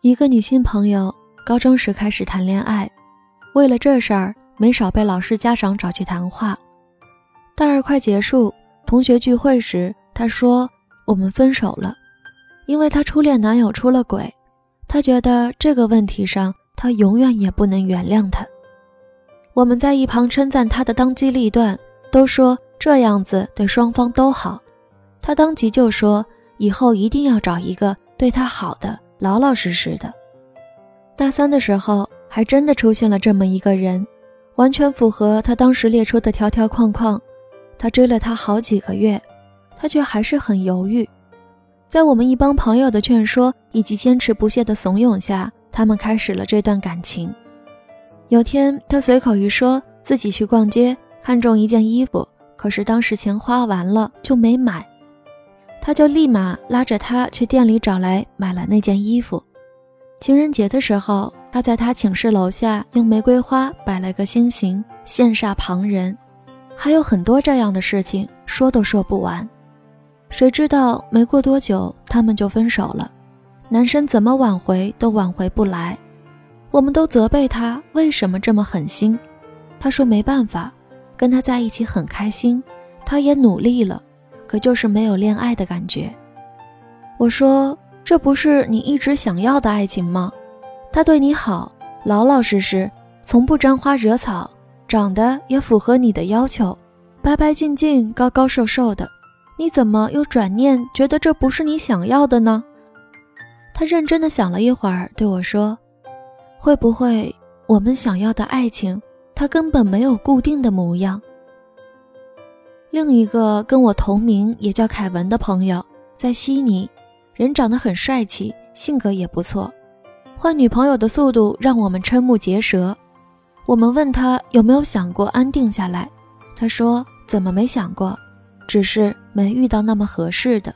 一个女性朋友高中时开始谈恋爱，为了这事儿没少被老师家长找去谈话。大二快结束，同学聚会时，她说我们分手了，因为她初恋男友出了轨，她觉得这个问题上她永远也不能原谅他。我们在一旁称赞她的当机立断，都说这样子对双方都好。她当即就说以后一定要找一个对他好的。老老实实的。大三的时候，还真的出现了这么一个人，完全符合他当时列出的条条框框。他追了她好几个月，他却还是很犹豫。在我们一帮朋友的劝说以及坚持不懈的怂恿下，他们开始了这段感情。有天，他随口一说自己去逛街，看中一件衣服，可是当时钱花完了就没买。他就立马拉着她去店里找来买了那件衣服。情人节的时候，他在他寝室楼下用玫瑰花摆了个心形，羡煞旁人。还有很多这样的事情，说都说不完。谁知道没过多久，他们就分手了。男生怎么挽回都挽回不来，我们都责备他为什么这么狠心。他说没办法，跟他在一起很开心，他也努力了。可就是没有恋爱的感觉。我说：“这不是你一直想要的爱情吗？他对你好，老老实实，从不沾花惹草，长得也符合你的要求，白白净净、高高瘦瘦的，你怎么又转念觉得这不是你想要的呢？”他认真的想了一会儿，对我说：“会不会我们想要的爱情，它根本没有固定的模样？”另一个跟我同名也叫凯文的朋友，在悉尼，人长得很帅气，性格也不错。换女朋友的速度让我们瞠目结舌。我们问他有没有想过安定下来，他说怎么没想过，只是没遇到那么合适的。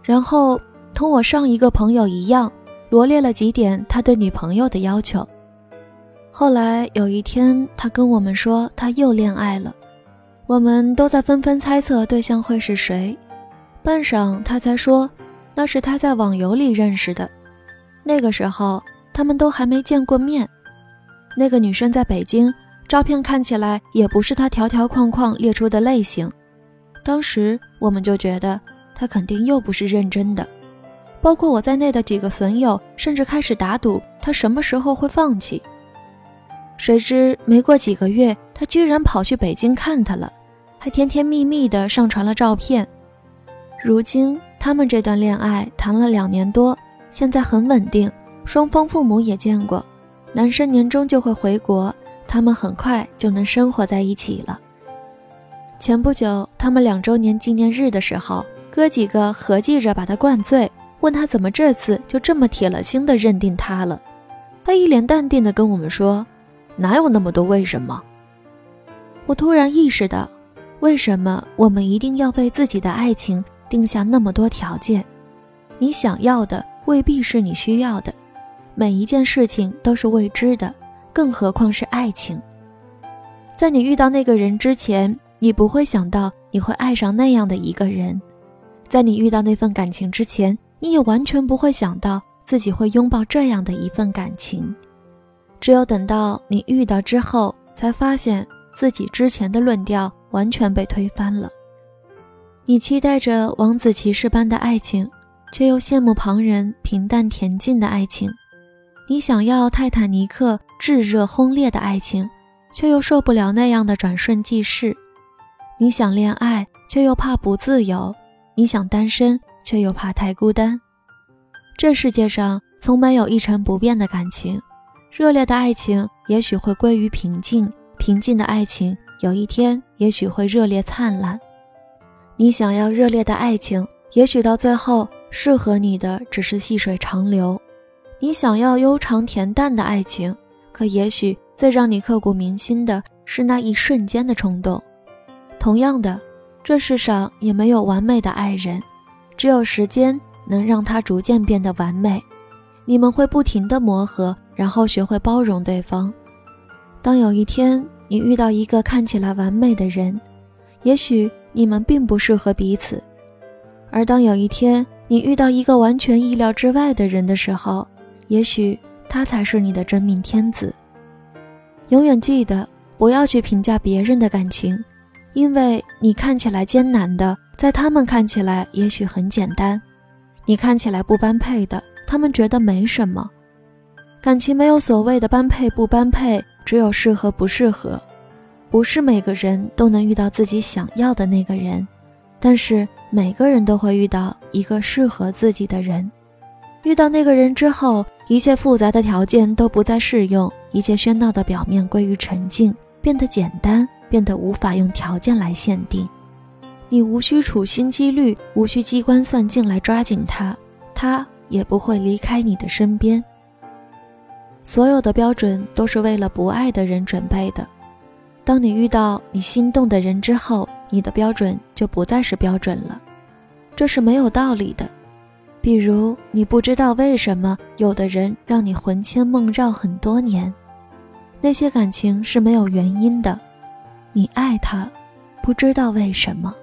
然后同我上一个朋友一样，罗列了几点他对女朋友的要求。后来有一天，他跟我们说他又恋爱了。我们都在纷纷猜测对象会是谁，半晌他才说，那是他在网游里认识的。那个时候他们都还没见过面。那个女生在北京，照片看起来也不是他条条框框列出的类型。当时我们就觉得他肯定又不是认真的，包括我在内的几个损友甚至开始打赌他什么时候会放弃。谁知没过几个月，他居然跑去北京看他了，还甜甜蜜蜜的上传了照片。如今他们这段恋爱谈了两年多，现在很稳定，双方父母也见过。男生年终就会回国，他们很快就能生活在一起了。前不久他们两周年纪念日的时候，哥几个合计着把他灌醉，问他怎么这次就这么铁了心的认定他了。他一脸淡定的跟我们说。哪有那么多为什么？我突然意识到，为什么我们一定要为自己的爱情定下那么多条件？你想要的未必是你需要的，每一件事情都是未知的，更何况是爱情。在你遇到那个人之前，你不会想到你会爱上那样的一个人；在你遇到那份感情之前，你也完全不会想到自己会拥抱这样的一份感情。只有等到你遇到之后，才发现自己之前的论调完全被推翻了。你期待着王子骑士般的爱情，却又羡慕旁人平淡恬静的爱情；你想要泰坦尼克炙热轰烈的爱情，却又受不了那样的转瞬即逝；你想恋爱，却又怕不自由；你想单身，却又怕太孤单。这世界上从没有一成不变的感情。热烈的爱情也许会归于平静，平静的爱情有一天也许会热烈灿烂。你想要热烈的爱情，也许到最后适合你的只是细水长流；你想要悠长恬淡的爱情，可也许最让你刻骨铭心的是那一瞬间的冲动。同样的，这世上也没有完美的爱人，只有时间能让他逐渐变得完美。你们会不停的磨合。然后学会包容对方。当有一天你遇到一个看起来完美的人，也许你们并不适合彼此；而当有一天你遇到一个完全意料之外的人的时候，也许他才是你的真命天子。永远记得，不要去评价别人的感情，因为你看起来艰难的，在他们看起来也许很简单；你看起来不般配的，他们觉得没什么。感情没有所谓的般配不般配，只有适合不适合。不是每个人都能遇到自己想要的那个人，但是每个人都会遇到一个适合自己的人。遇到那个人之后，一切复杂的条件都不再适用，一切喧闹的表面归于沉静，变得简单，变得无法用条件来限定。你无需处心积虑，无需机关算尽来抓紧他，他也不会离开你的身边。所有的标准都是为了不爱的人准备的。当你遇到你心动的人之后，你的标准就不再是标准了，这是没有道理的。比如，你不知道为什么有的人让你魂牵梦绕很多年，那些感情是没有原因的，你爱他，不知道为什么。